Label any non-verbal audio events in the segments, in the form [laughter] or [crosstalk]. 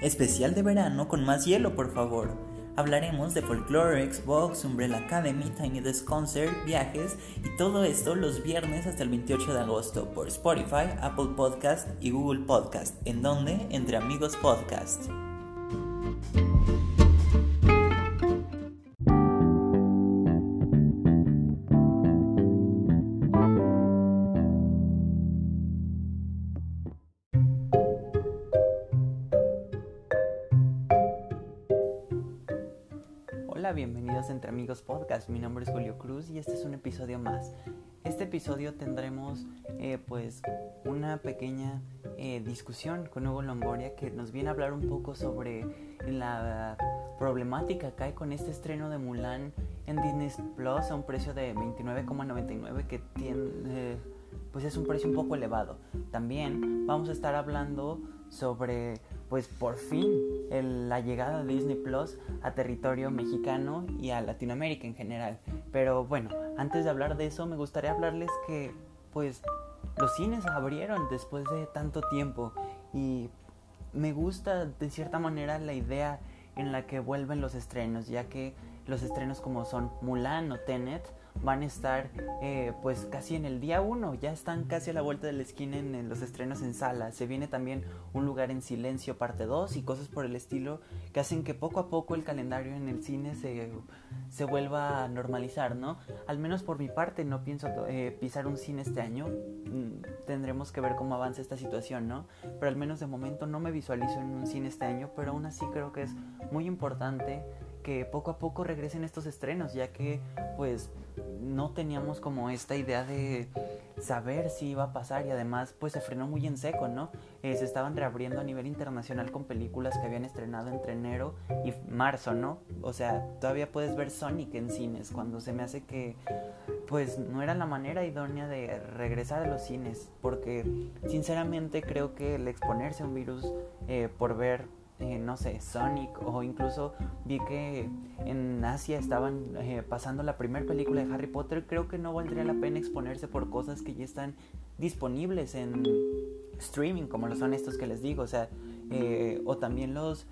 Especial de verano con más hielo, por favor. Hablaremos de folklore, Xbox, Umbrella Academy, Tiny Desk Concert, viajes y todo esto los viernes hasta el 28 de agosto por Spotify, Apple Podcast y Google Podcast, en donde entre amigos podcast. Entre Amigos Podcast. Mi nombre es Julio Cruz y este es un episodio más. Este episodio tendremos eh, pues una pequeña eh, discusión con Hugo Longoria que nos viene a hablar un poco sobre la problemática que hay con este estreno de Mulan en Disney Plus a un precio de 29,99 que tiene, pues es un precio un poco elevado. También vamos a estar hablando sobre pues por fin la llegada de Disney Plus a territorio mexicano y a Latinoamérica en general. Pero bueno, antes de hablar de eso me gustaría hablarles que pues los cines abrieron después de tanto tiempo y me gusta de cierta manera la idea en la que vuelven los estrenos, ya que los estrenos como son Mulan o Tenet van a estar eh, pues casi en el día 1, ya están casi a la vuelta de la esquina en, los estrenos en sala. Se viene también Un lugar en silencio parte 2 y cosas por el estilo que hacen que poco a poco el calendario en el cine se, se vuelva a normalizar, ¿no? Al menos por mi parte no pienso eh, pisar un cine este año, mm, tendremos que ver cómo avanza esta situación, ¿no? Pero al menos de momento no me visualizo en un cine este año, pero aún así creo que es muy importante que poco a poco regresen estos estrenos, ya que pues no teníamos como esta idea de saber si iba a pasar y además pues se frenó muy en seco, ¿no? Eh, se estaban reabriendo a nivel internacional con películas que habían estrenado entre enero y marzo, ¿no? O sea, todavía puedes ver Sonic en cines cuando se me hace que pues no era la manera idónea de regresar a los cines porque sinceramente creo que el exponerse a un virus eh, por ver eh, no sé, Sonic o incluso vi que en Asia estaban eh, pasando la primera película de Harry Potter, creo que no valdría la pena exponerse por cosas que ya están disponibles en streaming, como lo son estos que les digo, o sea, eh, o también los,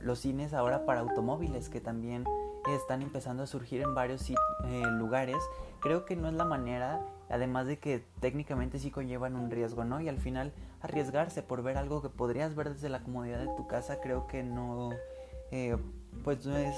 los cines ahora para automóviles que también están empezando a surgir en varios lugares, creo que no es la manera además de que técnicamente sí conllevan un riesgo, ¿no? Y al final arriesgarse por ver algo que podrías ver desde la comodidad de tu casa creo que no, eh, pues no es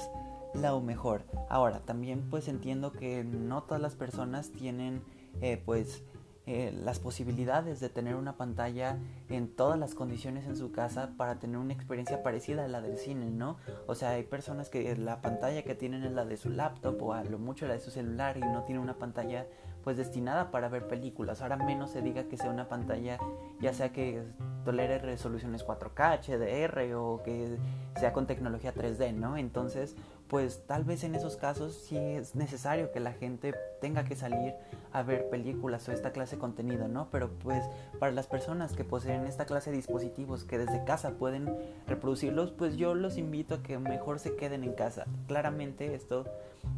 lo mejor. Ahora, también pues entiendo que no todas las personas tienen eh, pues eh, las posibilidades de tener una pantalla en todas las condiciones en su casa para tener una experiencia parecida a la del cine, ¿no? O sea, hay personas que la pantalla que tienen es la de su laptop o a lo mucho la de su celular y no tienen una pantalla pues destinada para ver películas. Ahora menos se diga que sea una pantalla ya sea que tolere resoluciones 4K, HDR o que sea con tecnología 3D, ¿no? Entonces, pues tal vez en esos casos sí es necesario que la gente tenga que salir a ver películas o esta clase de contenido, ¿no? Pero pues para las personas que poseen esta clase de dispositivos que desde casa pueden reproducirlos, pues yo los invito a que mejor se queden en casa. Claramente esto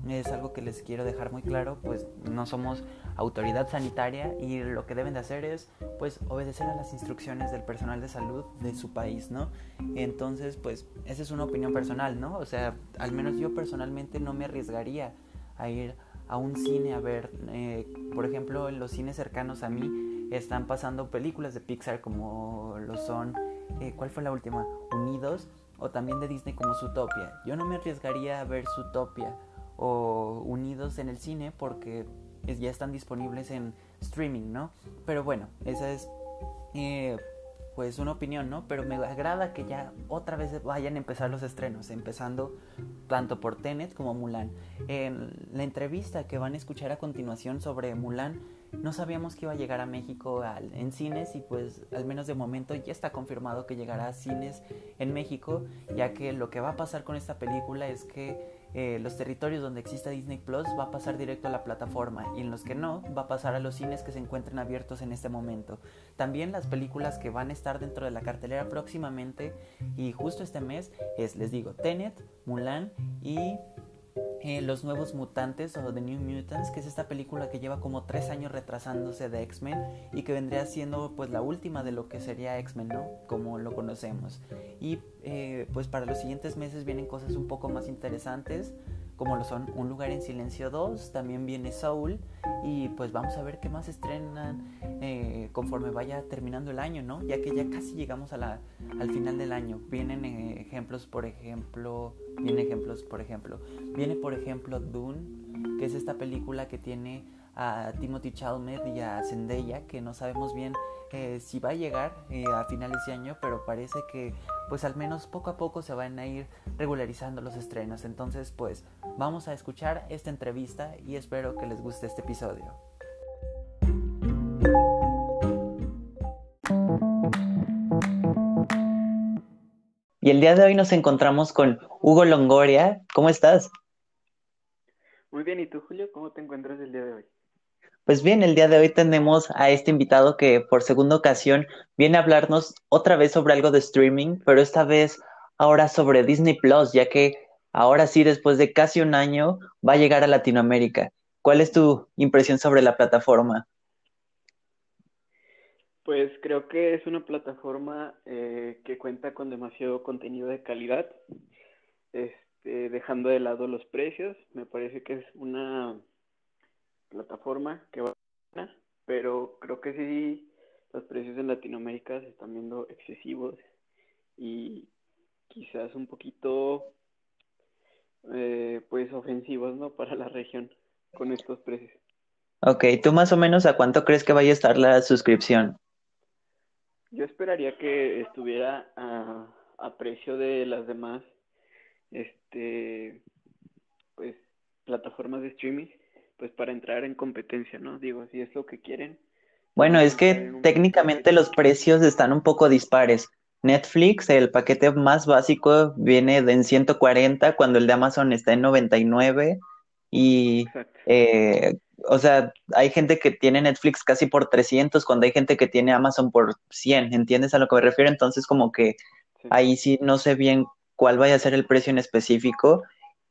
es algo que les quiero dejar muy claro, pues no somos autoridad sanitaria y lo que deben de hacer es pues obedecer a las instrucciones del personal de salud de su país, ¿no? Entonces, pues esa es una opinión personal, ¿no? O sea, al menos yo personalmente no me arriesgaría a ir a un cine a ver, eh, por ejemplo, en los cines cercanos a mí están pasando películas de Pixar como lo son, eh, ¿cuál fue la última? Unidos o también de Disney como Zootopia. Yo no me arriesgaría a ver Zootopia o Unidos en el cine porque ya están disponibles en streaming, ¿no? Pero bueno, esa es eh, pues una opinión, ¿no? Pero me agrada que ya otra vez vayan a empezar los estrenos, empezando tanto por Tenet como Mulan. En la entrevista que van a escuchar a continuación sobre Mulan, no sabíamos que iba a llegar a México en cines y pues al menos de momento ya está confirmado que llegará a cines en México, ya que lo que va a pasar con esta película es que eh, los territorios donde exista Disney Plus va a pasar directo a la plataforma y en los que no va a pasar a los cines que se encuentren abiertos en este momento. También las películas que van a estar dentro de la cartelera próximamente y justo este mes es, les digo, Tenet, Mulan y eh, Los Nuevos Mutantes o The New Mutants, que es esta película que lleva como tres años retrasándose de X-Men y que vendría siendo pues la última de lo que sería X-Men, ¿no? Como lo conocemos. Y eh, pues para los siguientes meses vienen cosas un poco más interesantes como lo son Un lugar en silencio 2, también viene Soul y pues vamos a ver qué más estrenan eh, conforme vaya terminando el año, ¿no? Ya que ya casi llegamos a la, al final del año. Vienen eh, ejemplos, por ejemplo, vienen ejemplos, por ejemplo, viene por ejemplo Dune, que es esta película que tiene a Timothy Chalamet y a Zendaya, que no sabemos bien eh, si va a llegar a finales de año, pero parece que pues al menos poco a poco se van a ir regularizando los estrenos. Entonces, pues vamos a escuchar esta entrevista y espero que les guste este episodio. Y el día de hoy nos encontramos con Hugo Longoria. ¿Cómo estás? Muy bien, ¿y tú, Julio? ¿Cómo te encuentras el día de hoy? Pues bien, el día de hoy tenemos a este invitado que por segunda ocasión viene a hablarnos otra vez sobre algo de streaming, pero esta vez ahora sobre Disney Plus, ya que ahora sí, después de casi un año, va a llegar a Latinoamérica. ¿Cuál es tu impresión sobre la plataforma? Pues creo que es una plataforma eh, que cuenta con demasiado contenido de calidad, este, dejando de lado los precios. Me parece que es una plataforma que va a pero creo que sí los precios en Latinoamérica se están viendo excesivos y quizás un poquito eh, pues ofensivos no [laughs] para la región con estos precios. Ok, ¿tú más o menos a cuánto crees que vaya a estar la suscripción? Yo esperaría que estuviera a, a precio de las demás este pues plataformas de streaming pues para entrar en competencia, ¿no? Digo, si es lo que quieren. Bueno, es que técnicamente los precios están un poco dispares. Netflix, el paquete más básico viene de en 140 cuando el de Amazon está en 99 y eh, o sea, hay gente que tiene Netflix casi por 300 cuando hay gente que tiene Amazon por 100, ¿entiendes a lo que me refiero? Entonces como que ahí sí no sé bien cuál vaya a ser el precio en específico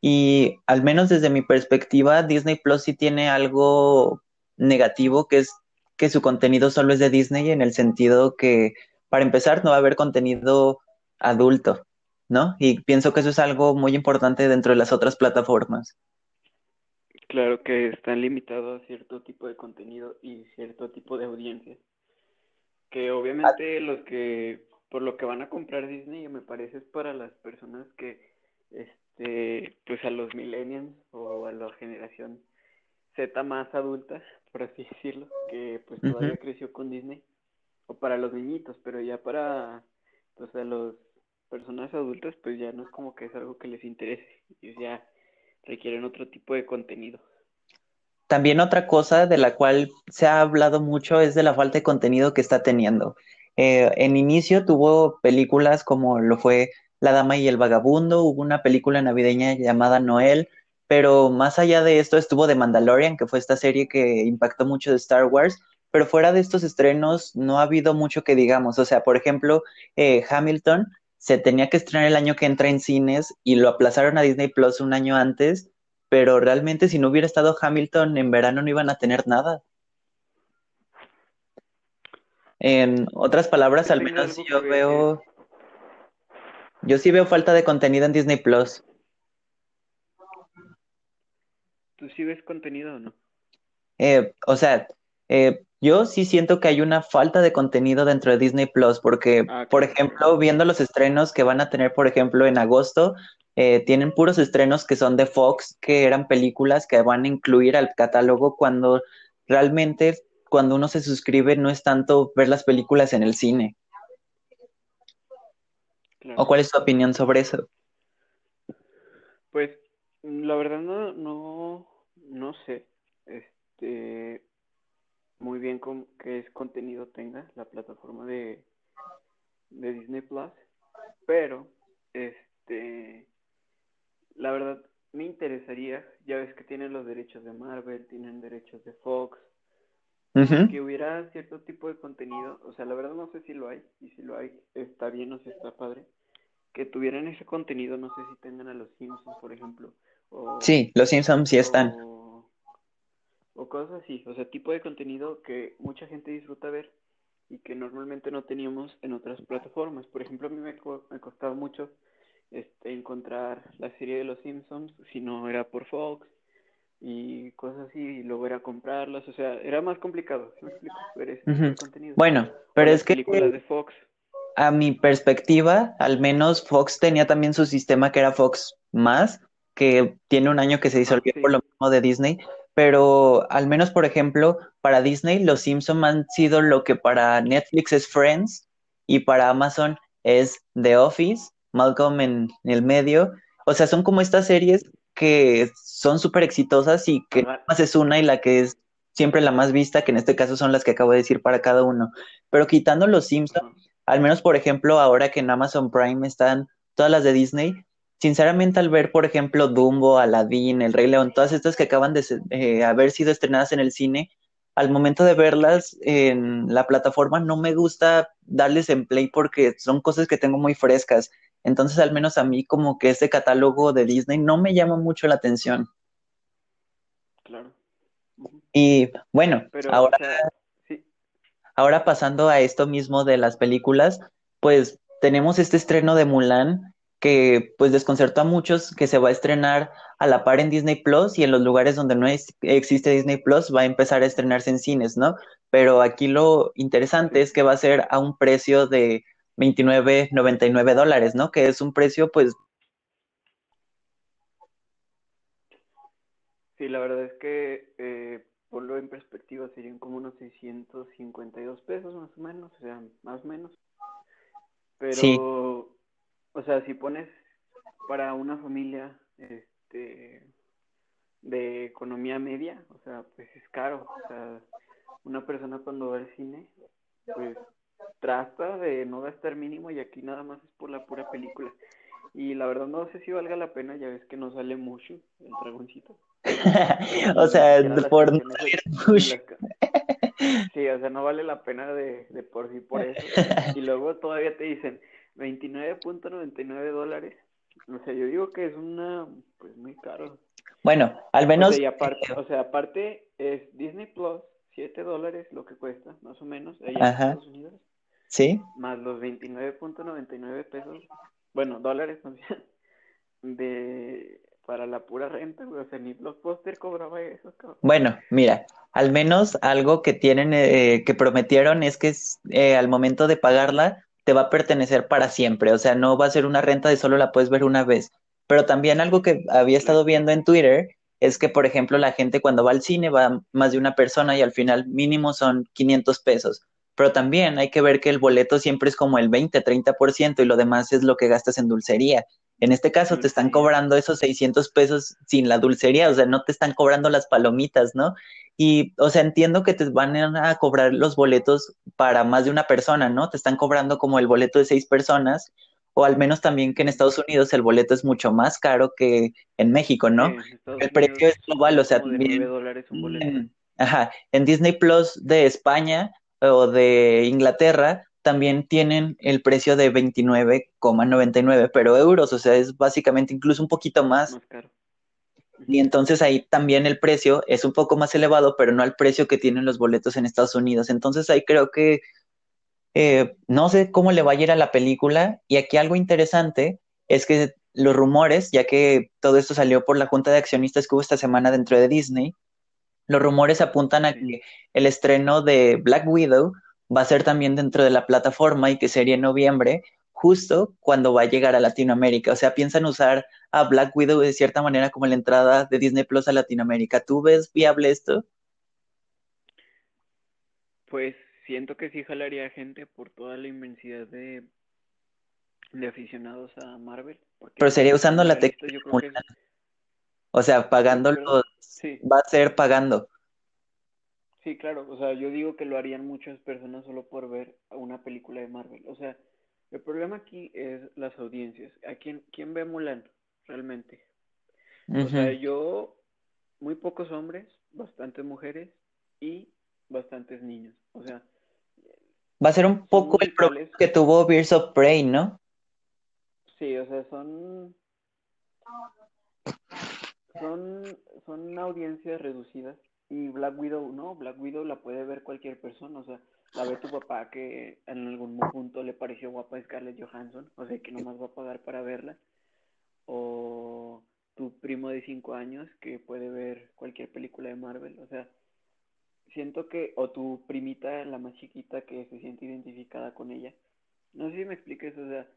y al menos desde mi perspectiva, Disney Plus sí tiene algo negativo, que es que su contenido solo es de Disney en el sentido que, para empezar, no va a haber contenido adulto, ¿no? Y pienso que eso es algo muy importante dentro de las otras plataformas. Claro que están limitados a cierto tipo de contenido y cierto tipo de audiencia. Que obviamente los que, por lo que van a comprar Disney, me parece es para las personas que este, pues a los millennials o a la generación Z más adulta, por así [laughs] decirlo, que pues todavía creció con Disney, o para los niñitos, pero ya para pues a los personas adultas pues ya no es como que es algo que les interese, y ya requieren otro tipo de contenido. También otra cosa de la cual se ha hablado mucho es de la falta de contenido que está teniendo. Eh, en inicio tuvo películas como lo fue la Dama y el Vagabundo, hubo una película navideña llamada Noel, pero más allá de esto estuvo The Mandalorian, que fue esta serie que impactó mucho de Star Wars, pero fuera de estos estrenos no ha habido mucho que digamos, o sea, por ejemplo, eh, Hamilton se tenía que estrenar el año que entra en cines y lo aplazaron a Disney Plus un año antes, pero realmente si no hubiera estado Hamilton en verano no iban a tener nada. En otras palabras, al menos yo veo yo sí veo falta de contenido en Disney Plus. ¿Tú sí ves contenido o no? Eh, o sea, eh, yo sí siento que hay una falta de contenido dentro de Disney Plus, porque, ah, por ejemplo, viendo los estrenos que van a tener, por ejemplo, en agosto, eh, tienen puros estrenos que son de Fox, que eran películas que van a incluir al catálogo cuando realmente cuando uno se suscribe no es tanto ver las películas en el cine. ¿O cuál es tu opinión sobre eso? Pues la verdad no, no, no sé, este, muy bien con qué es contenido tenga la plataforma de, de Disney Plus, pero, este, la verdad me interesaría, ya ves que tienen los derechos de Marvel, tienen derechos de Fox, que hubiera cierto tipo de contenido, o sea, la verdad no sé si lo hay, y si lo hay, está bien o si está padre, que tuvieran ese contenido, no sé si tengan a los Simpsons, por ejemplo, O, sí, los Simpsons sí están. O, o cosas así, o sea, tipo de contenido que mucha gente disfruta ver y que normalmente no teníamos en otras plataformas. Por ejemplo, a mí me, me costaba mucho este, encontrar la serie de los Simpsons si no era por Fox y cosas así, y luego era comprarlas, o sea, era más complicado, ¿sí me explico? Ver ese contenido. Bueno, pero es que de Fox. a mi perspectiva, al menos Fox tenía también su sistema que era Fox más, que tiene un año que se disolvió por lo mismo de Disney, pero al menos, por ejemplo, para Disney, los Simpsons han sido lo que para Netflix es Friends y para Amazon es The Office, Malcolm en el medio. O sea, son como estas series que son súper exitosas y que más es una y la que es siempre la más vista, que en este caso son las que acabo de decir para cada uno. Pero quitando los Simpsons, al menos por ejemplo, ahora que en Amazon Prime están todas las de Disney, sinceramente al ver, por ejemplo, Dumbo, Aladdin, El Rey León, todas estas que acaban de eh, haber sido estrenadas en el cine, al momento de verlas en la plataforma no me gusta darles en play porque son cosas que tengo muy frescas. Entonces, al menos a mí como que ese catálogo de Disney no me llama mucho la atención. Claro. Y bueno, ahora, ahora pasando a esto mismo de las películas, pues tenemos este estreno de Mulan que pues desconcertó a muchos que se va a estrenar a la par en Disney Plus y en los lugares donde no existe Disney Plus va a empezar a estrenarse en cines, ¿no? Pero aquí lo interesante es que va a ser a un precio de 29.99 dólares, ¿no? Que es un precio, pues... Sí, la verdad es que, eh, ponlo en perspectiva, serían como unos 652 pesos más o menos, o sea, más o menos. Pero, o sea, si pones para una familia, este, de economía media, o sea, pues es caro, o sea, una persona cuando va al cine, pues trata de no gastar mínimo y aquí nada más es por la pura película. Y la verdad no sé si valga la pena, ya ves que no sale mucho el dragoncito. [laughs] o sea, por no salir mucho. Sí, o sea, no vale la pena de, de por sí por eso. [laughs] Y luego todavía te dicen 29.99 dólares. O sea, yo digo que es una, pues muy caro. Bueno, al menos. O sea, aparte, o sea, aparte es Disney Plus, 7 dólares lo que cuesta, más o menos, allá en Estados Unidos. Sí. Más los 29.99 pesos, bueno, dólares más de para la pura renta, O sea, ni Blockbuster cobraba eso, cabrón. Bueno, mira, al menos algo que tienen, eh, que prometieron es que eh, al momento de pagarla te va a pertenecer para siempre. O sea, no va a ser una renta de solo la puedes ver una vez. Pero también algo que había estado viendo en Twitter es que, por ejemplo, la gente cuando va al cine va más de una persona y al final mínimo son 500 pesos pero también hay que ver que el boleto siempre es como el 20, 30% y lo demás es lo que gastas en dulcería. En este caso te están cobrando esos 600 pesos sin la dulcería, o sea, no te están cobrando las palomitas, ¿no? Y, o sea, entiendo que te van a cobrar los boletos para más de una persona, ¿no? Te están cobrando como el boleto de seis personas, o al menos también que en Estados Unidos el boleto es mucho más caro que en México, ¿no? el precio es global, o sea, también... ajá, en Disney Plus de España o de Inglaterra también tienen el precio de 29,99, pero euros, o sea, es básicamente incluso un poquito más. Y entonces ahí también el precio es un poco más elevado, pero no al precio que tienen los boletos en Estados Unidos. Entonces ahí creo que eh, no sé cómo le va a ir a la película. Y aquí algo interesante es que los rumores, ya que todo esto salió por la junta de accionistas que hubo esta semana dentro de Disney, los rumores apuntan a que el estreno de Black Widow va a ser también dentro de la plataforma y que sería en noviembre, justo cuando va a llegar a Latinoamérica. O sea, piensan usar a Black Widow de cierta manera como la entrada de Disney Plus a Latinoamérica. ¿Tú ves viable esto? Pues siento que sí jalaría gente por toda la inmensidad de, de aficionados a Marvel. Pero sería usando la tecnología. O sea, pagando los va a ser pagando. Sí, claro, o sea, yo digo que lo harían muchas personas solo por ver una película de Marvel. O sea, el problema aquí es las audiencias. ¿A quién, quién ve Mulan realmente? O sea, yo, muy pocos hombres, bastantes mujeres y bastantes niños. O sea, va a ser un poco el problema que tuvo Birds of Prey, ¿no? Sí, o sea, son son, son audiencias reducidas y Black Widow no, Black Widow la puede ver cualquier persona, o sea, la ve tu papá que en algún punto le pareció guapa Scarlett Johansson, o sea, que nomás va a pagar para verla, o tu primo de 5 años que puede ver cualquier película de Marvel, o sea, siento que, o tu primita, la más chiquita que se siente identificada con ella, no sé si me expliques, o sea,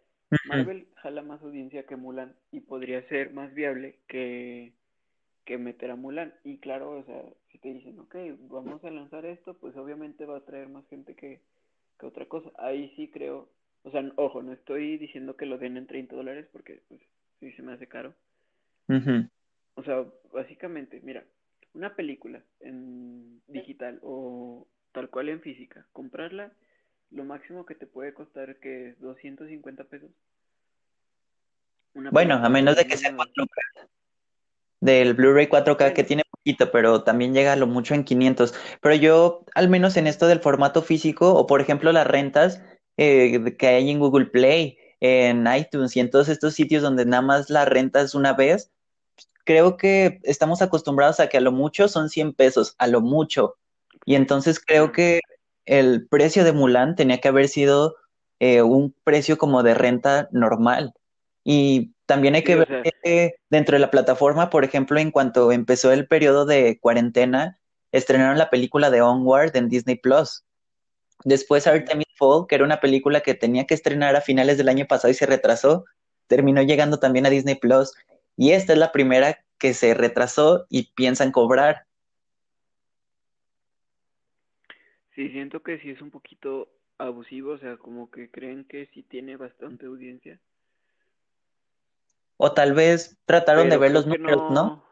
Marvel jala más audiencia que Mulan y podría ser más viable que, que meter a Mulan. Y claro, o sea, si te dicen, ok, vamos a lanzar esto, pues obviamente va a traer más gente que, que otra cosa. Ahí sí creo, o sea, ojo, no estoy diciendo que lo den en 30 dólares porque pues sí se me hace caro. O sea, básicamente, mira, una película en digital o tal cual en física, comprarla lo máximo que te puede costar que es 250 pesos. bueno, a menos de que sea 4K. Del Blu-ray 4K que tiene poquito, pero también llega a lo mucho en 500. Pero yo, al menos en esto del formato físico, o por ejemplo las rentas eh, que hay en Google Play, en iTunes y en todos estos sitios donde nada más la renta es una vez, creo que estamos acostumbrados a que a lo mucho son 100 pesos, a lo mucho. Y entonces creo que el precio de Mulan tenía que haber sido eh, un precio como de renta normal. Y también hay que ver que dentro de la plataforma, por ejemplo, en cuanto empezó el periodo de cuarentena, estrenaron la película de Onward en Disney Plus. Después Artemis Fall, que era una película que tenía que estrenar a finales del año pasado y se retrasó, terminó llegando también a Disney Plus. Y esta es la primera que se retrasó y piensan cobrar. Sí, siento que sí es un poquito abusivo, o sea, como que creen que sí tiene bastante audiencia. O tal vez trataron de ver los números, no.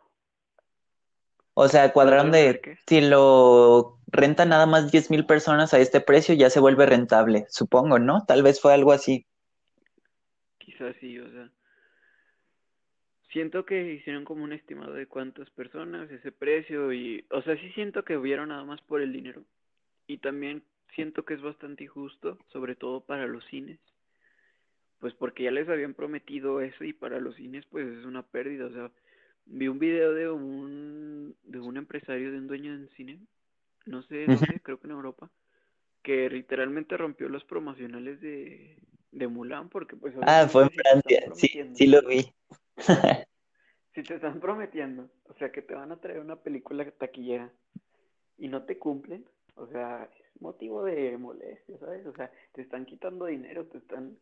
O sea, cuadraron de si lo renta nada más diez mil personas a este precio, ya se vuelve rentable, supongo, ¿no? Tal vez fue algo así. Quizás sí, o sea. Siento que hicieron como un estimado de cuántas personas, ese precio y, o sea, sí siento que hubieron nada más por el dinero y también siento que es bastante injusto, sobre todo para los cines, pues porque ya les habían prometido eso y para los cines pues es una pérdida, o sea, vi un video de un de un empresario de un dueño de cine, no sé dónde, creo que en Europa, que literalmente rompió los promocionales de, de Mulan porque pues Ah, fue en Francia, sí, sí lo vi. [laughs] si te están prometiendo, o sea, que te van a traer una película taquillera y no te cumplen, o sea, es motivo de molestia, ¿sabes? O sea, te están quitando dinero, te están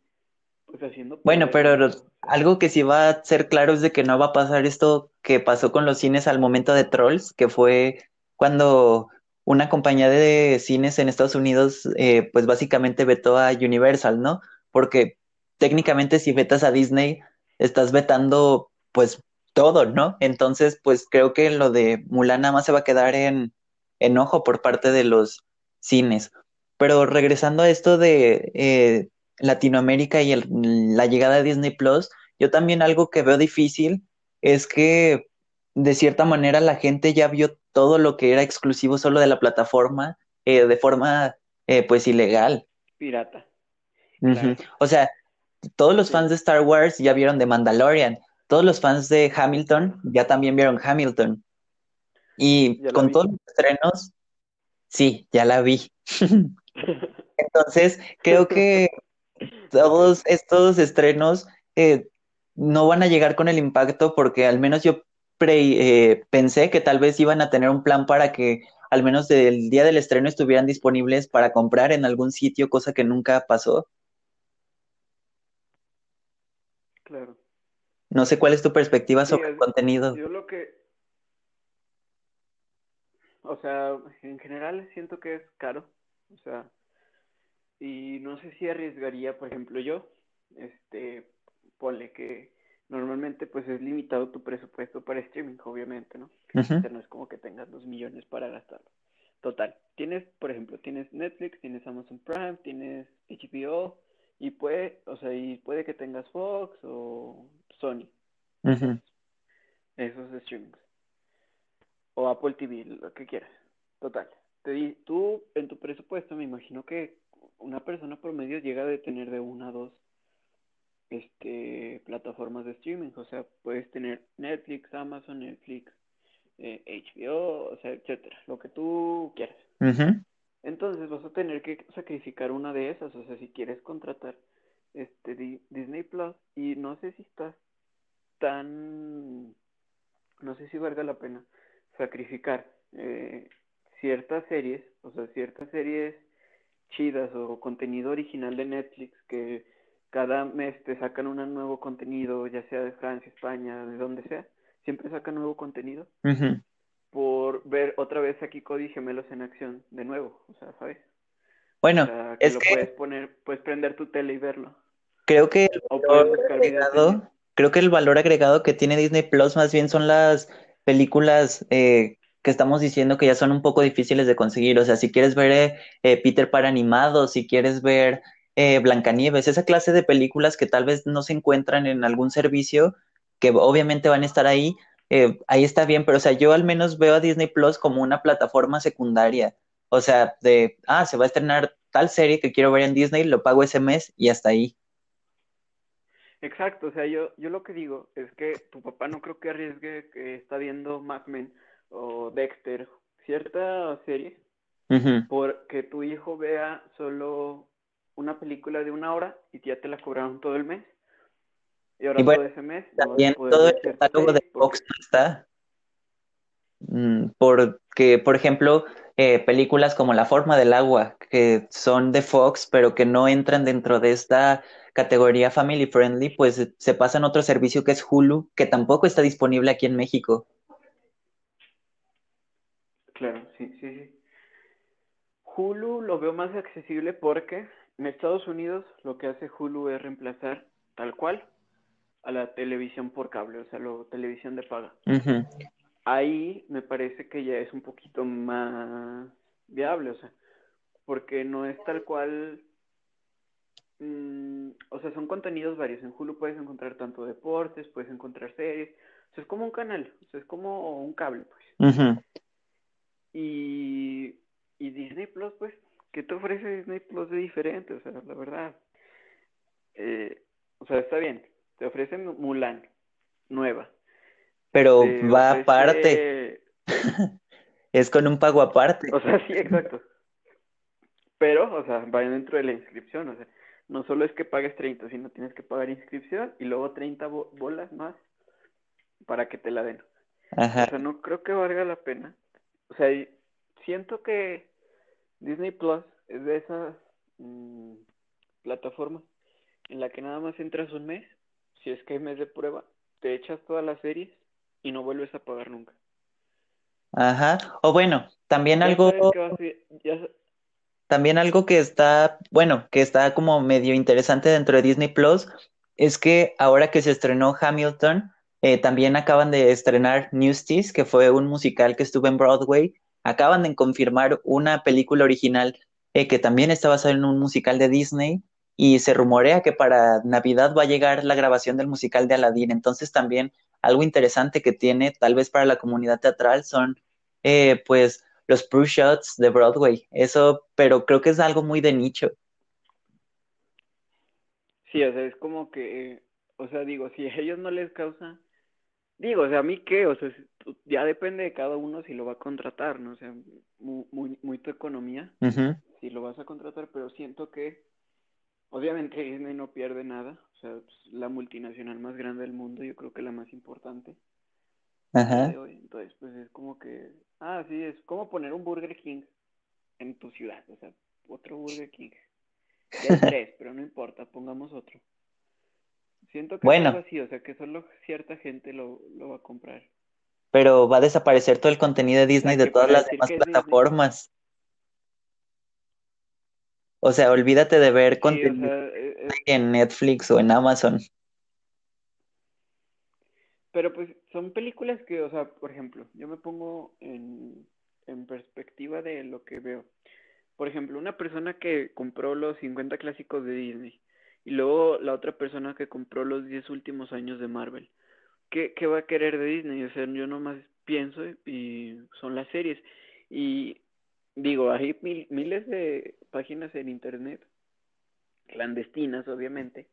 pues haciendo... Bueno, pero algo que sí va a ser claro es de que no va a pasar esto que pasó con los cines al momento de Trolls, que fue cuando una compañía de cines en Estados Unidos, eh, pues básicamente vetó a Universal, ¿no? Porque técnicamente si vetas a Disney, estás vetando pues todo, ¿no? Entonces, pues creo que lo de Mulan nada más se va a quedar en enojo por parte de los cines. Pero regresando a esto de eh, Latinoamérica y la llegada de Disney Plus, yo también algo que veo difícil es que de cierta manera la gente ya vio todo lo que era exclusivo solo de la plataforma eh, de forma eh, pues ilegal. Pirata. O sea, todos los fans de Star Wars ya vieron de Mandalorian, todos los fans de Hamilton ya también vieron Hamilton. Y con todos los estrenos, sí, ya la vi. [laughs] [laughs] Entonces, creo que todos estos estrenos eh, no van a llegar con el impacto porque al menos yo eh, pensé que tal vez iban a tener un plan para que al menos el día del estreno estuvieran disponibles para comprar en algún sitio, cosa que nunca pasó. Claro. No sé cuál es tu perspectiva sobre el contenido. Yo lo que o sea, en general siento que es caro, o sea, y no sé si arriesgaría, por ejemplo, yo, este, ponle que normalmente pues es limitado tu presupuesto para streaming, obviamente, ¿no? O sea, no es como que tengas dos millones para gastarlo. Total, tienes, por ejemplo, tienes Netflix, tienes Amazon Prime, tienes HBO, y puede, o sea, y puede que tengas Fox o Sony. Esos streamings o Apple TV, lo que quieras. Total. Te di, tú en tu presupuesto me imagino que una persona promedio llega a tener de una a dos este plataformas de streaming, o sea, puedes tener Netflix, Amazon, Netflix, eh, HBO, o sea, etcétera, lo que tú quieras. Entonces vas a tener que sacrificar una de esas, o sea, si quieres contratar este Disney Plus y no sé si estás tan no sé si valga la pena sacrificar eh, ciertas series, o sea, ciertas series chidas o contenido original de Netflix que cada mes te sacan un nuevo contenido, ya sea de Francia, España, de donde sea, siempre sacan nuevo contenido por ver otra vez aquí Cody Gemelos en acción de nuevo, o sea, ¿sabes? Bueno, que es lo que puedes poner, puedes prender tu tele y verlo. Creo que creo que el valor agregado que tiene Disney Plus más bien son las películas eh, que estamos diciendo que ya son un poco difíciles de conseguir. O sea, si quieres ver eh, eh, Peter Pan animado, si quieres ver Blancanieves, esa clase de películas que tal vez no se encuentran en algún servicio, que obviamente van a estar ahí, ahí está bien, pero o sea, yo al menos veo a Disney Plus como una plataforma secundaria. O sea, de, ah, se va a estrenar tal serie que quiero ver en Disney, lo pago ese mes y hasta ahí. Exacto, o sea, yo, yo lo que digo es que tu papá no creo que arriesgue que está viendo Mad Men o Dexter, cierta serie, porque tu hijo vea solo una película de una hora y ya te la cobraron todo el mes. Y ahora todo ese mes. También todo el catálogo de Fox no está. Mm, porque, por ejemplo, eh, películas como La forma del agua, que son de Fox, pero que no entran dentro de esta categoría family friendly, pues se pasa en otro servicio que es Hulu, que tampoco está disponible aquí en México. Claro, sí, sí, sí. Hulu lo veo más accesible porque en Estados Unidos lo que hace Hulu es reemplazar tal cual a la televisión por cable, o sea, la televisión de paga. Ahí me parece que ya es un poquito más viable, o sea, porque no es tal cual Mm, o sea, son contenidos varios. En Hulu puedes encontrar tanto deportes, puedes encontrar series. O sea, es como un canal, o sea, es como un cable, pues. Y, y Disney Plus, pues, ¿qué te ofrece Disney Plus de diferente? O sea, la verdad. Eh, o sea, está bien. Te ofrece Mulan, nueva. Pero va aparte. [laughs] es con un pago aparte. O sea, sí, exacto. Pero, o sea, va dentro de la inscripción, o sea no solo es que pagues 30, sino tienes que pagar inscripción y luego 30 bolas más para que te la den. O sea, no creo que valga la pena. O sea, siento que Disney Plus es de esas mm, plataformas en la que nada más entras un mes, si es que hay mes de prueba, te echas todas las series y no vuelves a pagar nunca. Ajá. O bueno, también algo... También algo que está, bueno, que está como medio interesante dentro de Disney Plus es que ahora que se estrenó Hamilton, eh, también acaban de estrenar Newsies, que fue un musical que estuvo en Broadway. Acaban de confirmar una película original eh, que también está basada en un musical de Disney y se rumorea que para Navidad va a llegar la grabación del musical de Aladdin. Entonces también algo interesante que tiene tal vez para la comunidad teatral son eh, pues los pro shots de Broadway. Eso, pero creo que es algo muy de nicho. Sí, o sea, es como que, o sea, digo, si a ellos no les causa, digo, o sea, a mí qué, o sea, ya depende de cada uno si lo va a contratar, ¿no? O sea, muy, muy, tu economía, si lo vas a contratar, pero siento que, obviamente Disney no pierde nada, o sea, es la multinacional más grande del mundo, yo creo que la más importante. Ajá. Entonces, pues es como que, ah, sí, es como poner un Burger King en tu ciudad, o sea, otro Burger King. Ya [laughs] tres, pero no importa, pongamos otro. Siento que bueno. es así, o sea, que solo cierta gente lo, lo va a comprar. Pero va a desaparecer todo el contenido de Disney de todas las demás plataformas. O sea, olvídate de ver contenido eh, eh, en Netflix o en Amazon. Pero pues son películas que, o sea, por ejemplo, yo me pongo en, en perspectiva de lo que veo. Por ejemplo, una persona que compró los 50 clásicos de Disney y luego la otra persona que compró los 10 últimos años de Marvel. ¿Qué, qué va a querer de Disney? O sea, yo nomás pienso y son las series. Y digo, hay miles de páginas en internet, clandestinas obviamente,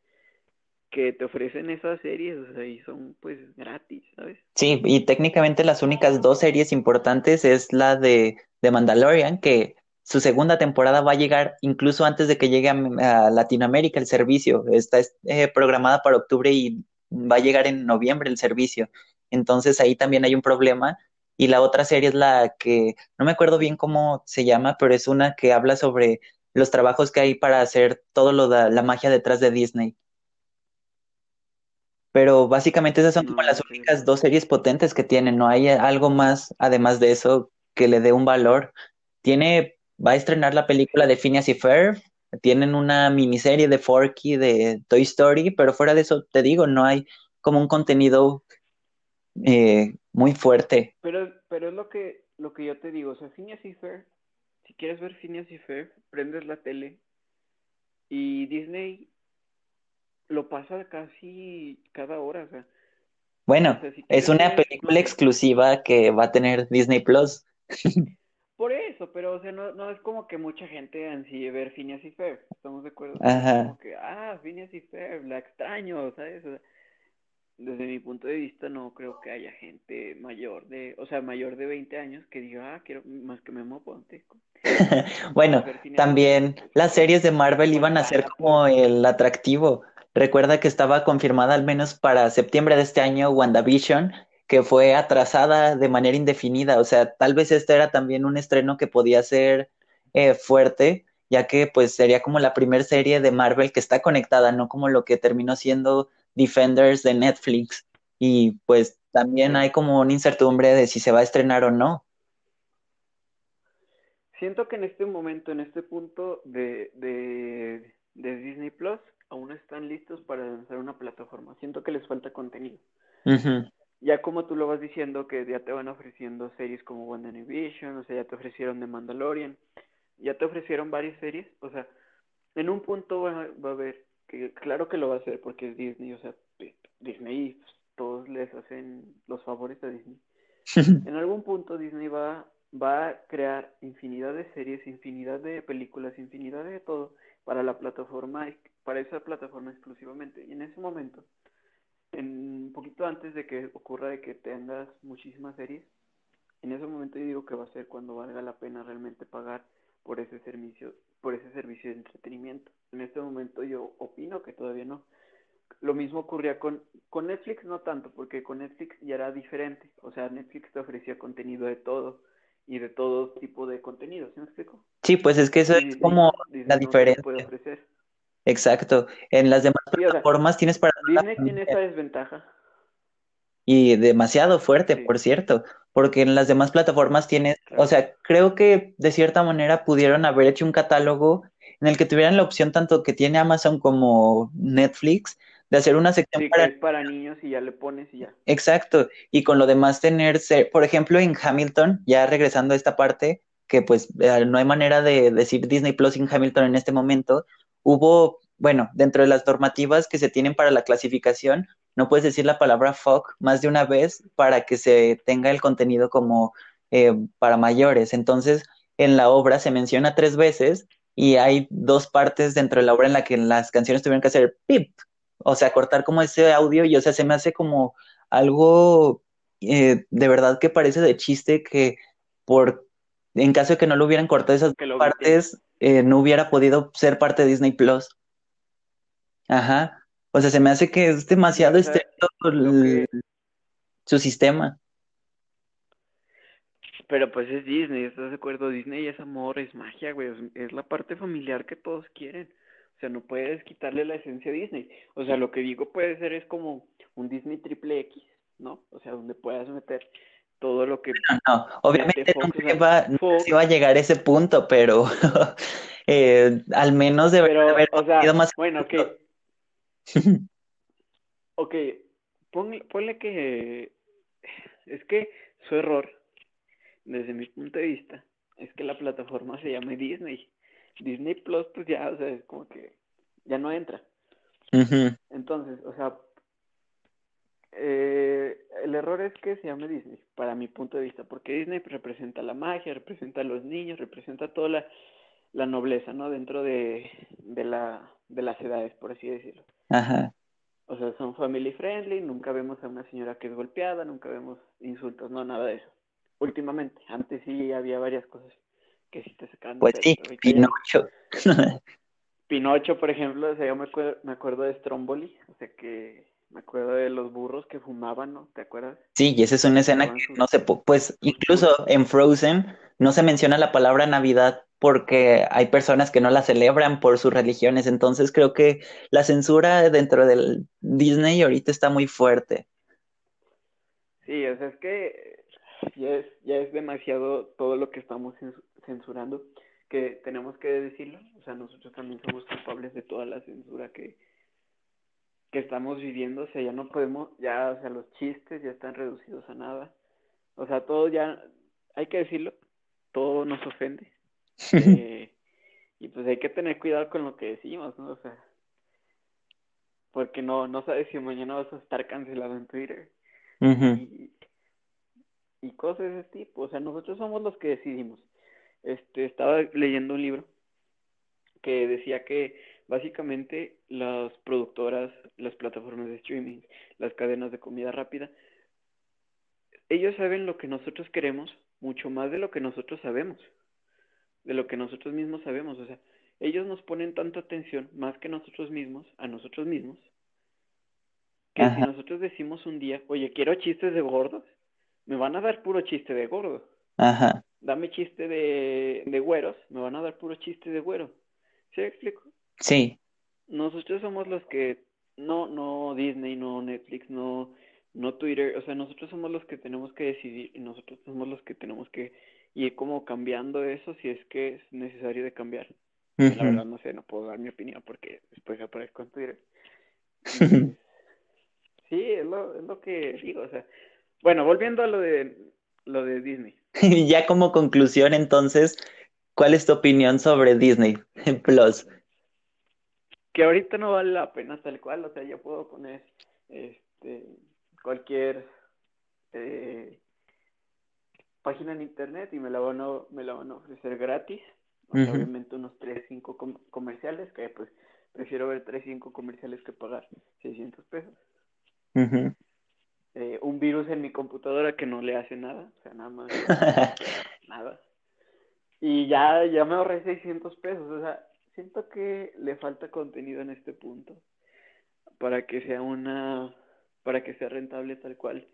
que te ofrecen esas series, o sea, y son pues gratis, ¿sabes? Sí, y técnicamente las únicas dos series importantes es la de, de Mandalorian, que su segunda temporada va a llegar incluso antes de que llegue a, Latinoamérica el servicio. Está eh, programada para octubre y va a llegar en noviembre el servicio. Entonces ahí también hay un problema. Y la otra serie es la que, no me acuerdo bien cómo se llama, pero es una que habla sobre los trabajos que hay para hacer todo lo de la magia detrás de Disney. Pero básicamente esas son como las únicas dos series potentes que tienen, no hay algo más además de eso que le dé un valor. Tiene, va a estrenar la película de Phineas y Ferb, tienen una miniserie de Forky de Toy Story, pero fuera de eso te digo, no hay como un contenido eh, muy fuerte. Pero, pero es lo que, lo que yo te digo, o sea, Phineas y Ferb, si quieres ver Phineas y Ferb, prendes la tele y Disney lo pasa casi cada hora, o sea. Bueno, es una película exclusiva que va a tener Disney Plus. [laughs] Por eso, pero o sea, no, no es como que mucha gente ansíe ver Phineas y Ferb, ¿estamos de acuerdo? Ajá. Como que, ah, Phineas y Ferb, la extraño, ¿sabes? desde mi punto de vista no creo que haya gente mayor de, o sea, mayor de 20 años que diga, ah, quiero más que Memo Ponte. [laughs] bueno, también las series de Marvel iban a ser como el atractivo. Recuerda que estaba confirmada al menos para septiembre de este año WandaVision, que fue atrasada de manera indefinida. O sea, tal vez este era también un estreno que podía ser eh, fuerte, ya que pues sería como la primera serie de Marvel que está conectada, no como lo que terminó siendo Defenders de Netflix. Y pues también hay como una incertidumbre de si se va a estrenar o no. Siento que en este momento, en este punto de, de, de Disney Plus, aún están listos para lanzar una plataforma. Siento que les falta contenido. Ya como tú lo vas diciendo, que ya te van ofreciendo series como WandaVision, o sea, ya te ofrecieron The Mandalorian, ya te ofrecieron varias series, o sea, en un punto va, a haber, que claro que lo va a hacer porque es Disney, o sea, Disney, pues, todos les hacen los favores a Disney. [laughs] en algún punto Disney va, va a crear infinidad de series, infinidad de películas, infinidad de todo para la plataforma para esa plataforma exclusivamente. Y en ese momento, en un poquito antes de que ocurra de que tengas muchísimas series, en ese momento yo digo que va a ser cuando valga la pena realmente pagar por ese servicio, por ese servicio de entretenimiento. En este momento yo opino que todavía no. Lo mismo ocurría con, con Netflix, no tanto, porque con Netflix ya era diferente. O sea, Netflix te ofrecía contenido de todo y de todo tipo de contenido, ¿sí me explico? Sí, pues es que eso es como la diferencia. Exacto. En las demás plataformas tienes para... Disney tiene esa desventaja. Y demasiado fuerte, por cierto, porque en las demás plataformas tienes, o sea, creo que de cierta manera pudieron haber hecho un catálogo en el que tuvieran la opción tanto que tiene Amazon como Netflix de hacer una sección para... para niños y ya le pones y ya. Exacto, y con lo demás tenerse, por ejemplo, en Hamilton, ya regresando a esta parte, que pues eh, no hay manera de decir Disney Plus en Hamilton en este momento, hubo, bueno, dentro de las normativas que se tienen para la clasificación, no puedes decir la palabra fuck más de una vez para que se tenga el contenido como eh, para mayores. Entonces, en la obra se menciona tres veces y hay dos partes dentro de la obra en la que las canciones tuvieron que hacer pip, o sea, cortar como ese audio y, o sea, se me hace como algo eh, de verdad que parece de chiste que por en caso de que no lo hubieran cortado esas partes, eh, no hubiera podido ser parte de Disney Plus. Ajá. O sea, se me hace que es demasiado estricto su sistema. Pero pues es Disney, ¿estás de acuerdo? Disney es amor, es magia, güey. Es la parte familiar que todos quieren. O sea, no puedes quitarle la esencia a Disney. O sea, lo que digo puede ser es como un Disney triple X, ¿no? O sea, donde puedas meter todo lo que... No, obviamente no, se va, a llegar a ese punto, pero [laughs] eh, al menos debería haber sido más... Bueno, ok. Ok, ponle, que... Es que su error, desde mi punto de vista, es que la plataforma se llame Disney. Disney Plus, pues ya, o sea, es como que ya no entra. Entonces, o sea, eh, el error es que se llame Disney, para mi punto de vista, porque Disney representa la magia, representa a los niños, representa toda la, la nobleza, ¿no? Dentro de, de, la, de las edades, por así decirlo. Ajá. O sea, son family friendly, nunca vemos a una señora que es golpeada, nunca vemos insultos, no, nada de eso. Últimamente, antes sí había varias cosas que sí te sacaban. Pues sí, Pinocho. [laughs] Pinocho, por ejemplo, o sea, yo me acuerdo, me acuerdo de Stromboli, o sea que me acuerdo de los burros que fumaban, ¿no? ¿Te acuerdas? Sí, y esa es una escena que no se, pues incluso en Frozen no se menciona la palabra Navidad porque hay personas que no la celebran por sus religiones, entonces creo que la censura dentro del Disney ahorita está muy fuerte. Sí, o sea, es que ya es, ya es demasiado todo lo que estamos censurando que tenemos que decirlo, o sea, nosotros también somos culpables de toda la censura que, que estamos viviendo, o sea, ya no podemos, ya, o sea, los chistes ya están reducidos a nada, o sea, todo ya, hay que decirlo, todo nos ofende, eh, y pues hay que tener cuidado con lo que decimos, ¿no? O sea, porque no, no sabes si mañana vas a estar cancelado en Twitter, y, y cosas de ese tipo, o sea, nosotros somos los que decidimos, este, estaba leyendo un libro que decía que básicamente las productoras, las plataformas de streaming, las cadenas de comida rápida, ellos saben lo que nosotros queremos mucho más de lo que nosotros sabemos, de lo que nosotros mismos sabemos, o sea, ellos nos ponen tanta atención más que nosotros mismos, a nosotros mismos, que si nosotros decimos un día, oye, quiero chistes de gordos, me van a dar puro chiste de gordo. Ajá dame chiste de, de güeros, me van a dar puro chiste de güero. ¿Sí me explico? Sí. Nosotros somos los que, no, no Disney, no Netflix, no, no Twitter, o sea, nosotros somos los que tenemos que decidir y nosotros somos los que tenemos que ir como cambiando eso si es que es necesario de cambiar. La verdad no sé, no puedo dar mi opinión porque después aparezco en Twitter. sí, es lo, es lo que digo, o sea, bueno, volviendo a lo de lo de Disney. [laughs] ya como conclusión, entonces, ¿cuál es tu opinión sobre Disney [laughs] Plus? Que ahorita no vale la pena tal cual, o sea, yo puedo poner este cualquier eh, página en internet y me la van a, me la van a ofrecer gratis. Obviamente unos 3, 5 comerciales, que pues prefiero ver 3, 5 comerciales que pagar 600 pesos. Eh, un virus en mi computadora que no le hace nada, o sea, nada más, [laughs] nada. Y ya, ya me ahorré 600 pesos, o sea, siento que le falta contenido en este punto para que sea una, para que sea rentable tal cual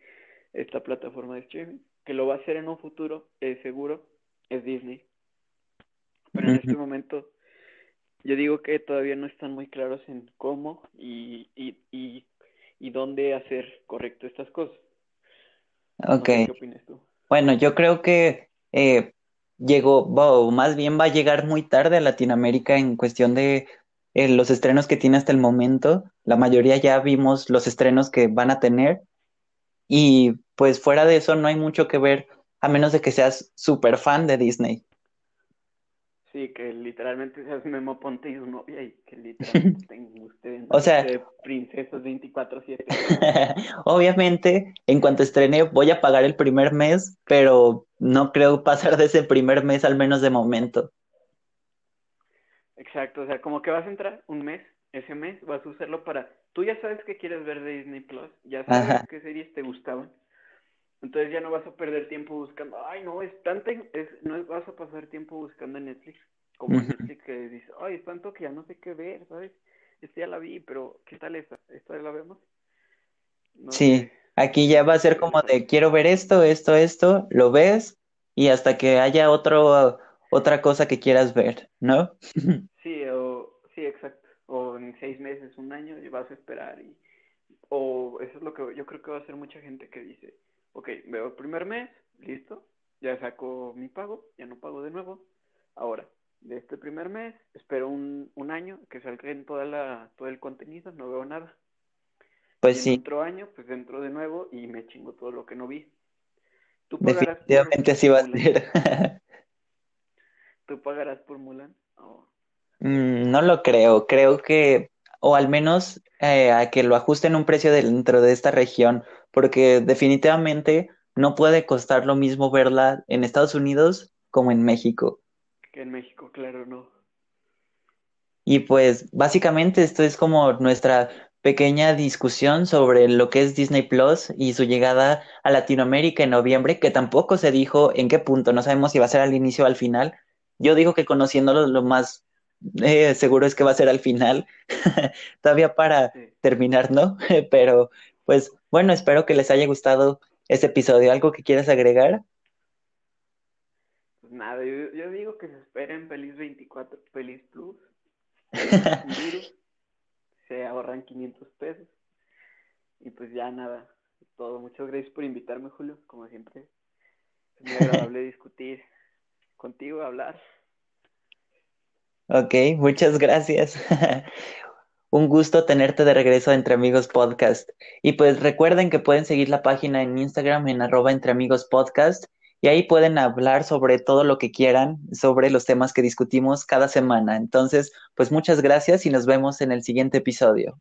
esta plataforma de streaming, que lo va a hacer en un futuro, es seguro, es Disney. Pero en este momento yo digo que todavía no están muy claros en cómo y, y, y y dónde hacer correcto estas cosas. Ok. ¿Qué opinas tú? Bueno, yo creo que eh, llegó, o más bien va a llegar muy tarde a Latinoamérica en cuestión de eh, los estrenos que tiene hasta el momento. La mayoría ya vimos los estrenos que van a tener y pues fuera de eso no hay mucho que ver a menos de que seas súper fan de Disney. Sí, que literalmente seas Memo Ponte y su novia y que [laughs] literalmente tengan ustedes o sea, princesas 24-7. [laughs] Obviamente, en cuanto estrene, voy a pagar el primer mes, pero no creo pasar de ese primer mes al menos de momento. Exacto, o sea, como que vas a entrar un mes, ese mes vas a usarlo para... Tú ya sabes que quieres ver de Disney Plus, ya sabes qué series te gustaban. Entonces ya no vas a perder tiempo buscando, ay no, es tanto, es, no vas a pasar tiempo buscando en Netflix, como en Netflix que dice, ay, es tanto que ya no sé qué ver, ¿sabes? Esta ya la vi, pero ¿qué tal esta? ¿Esta la vemos? sí, aquí ya va a ser como de, quiero ver esto, esto, esto, lo ves y hasta que haya otro, otra cosa que quieras ver, ¿no? [laughs] sí, o, sí, exacto, o en seis meses, un año, y vas a esperar y, o eso es lo que yo creo que va a ser mucha gente que dice, ok, veo el primer mes, listo, ya saco mi pago, ya no pago de nuevo. Ahora, de este primer mes, espero un, un año que salga en toda la, todo el contenido, no veo nada. Pues sí. Otro año, pues dentro de nuevo y me chingo todo lo que no vi. ¿Tú Definitivamente así va a ser. ¿Tú pagarás por Mulan? Mm, no lo creo, creo que, o al menos eh, a que lo ajusten un precio dentro de esta región, porque definitivamente no puede costar lo mismo verla en Estados Unidos como en México. Que en México, claro, no. Y pues básicamente esto es como nuestra pequeña discusión sobre lo que es Disney Plus y su llegada a Latinoamérica en noviembre, que tampoco se dijo en qué punto, no sabemos si va a ser al inicio o al final. Yo digo que conociéndolo lo más eh, seguro es que va a ser al final, [laughs] todavía para terminar, ¿no? [laughs] Pero pues bueno, espero que les haya gustado este episodio. ¿Algo que quieras agregar? Pues nada, yo, digo que se esperen Feliz 24, Feliz Plus. [laughs] se ahorran 500 pesos. Y pues ya nada, todo. Muchas gracias por invitarme, Julio, como siempre. Es muy agradable discutir contigo, hablar. Ok, muchas gracias. [laughs] Un gusto tenerte de regreso Entre Amigos Podcast. Y pues recuerden que pueden seguir la página en Instagram en arroba Entre Amigos Podcast y ahí pueden hablar sobre todo lo que quieran, sobre los temas que discutimos cada semana. Entonces, pues muchas gracias y nos vemos en el siguiente episodio.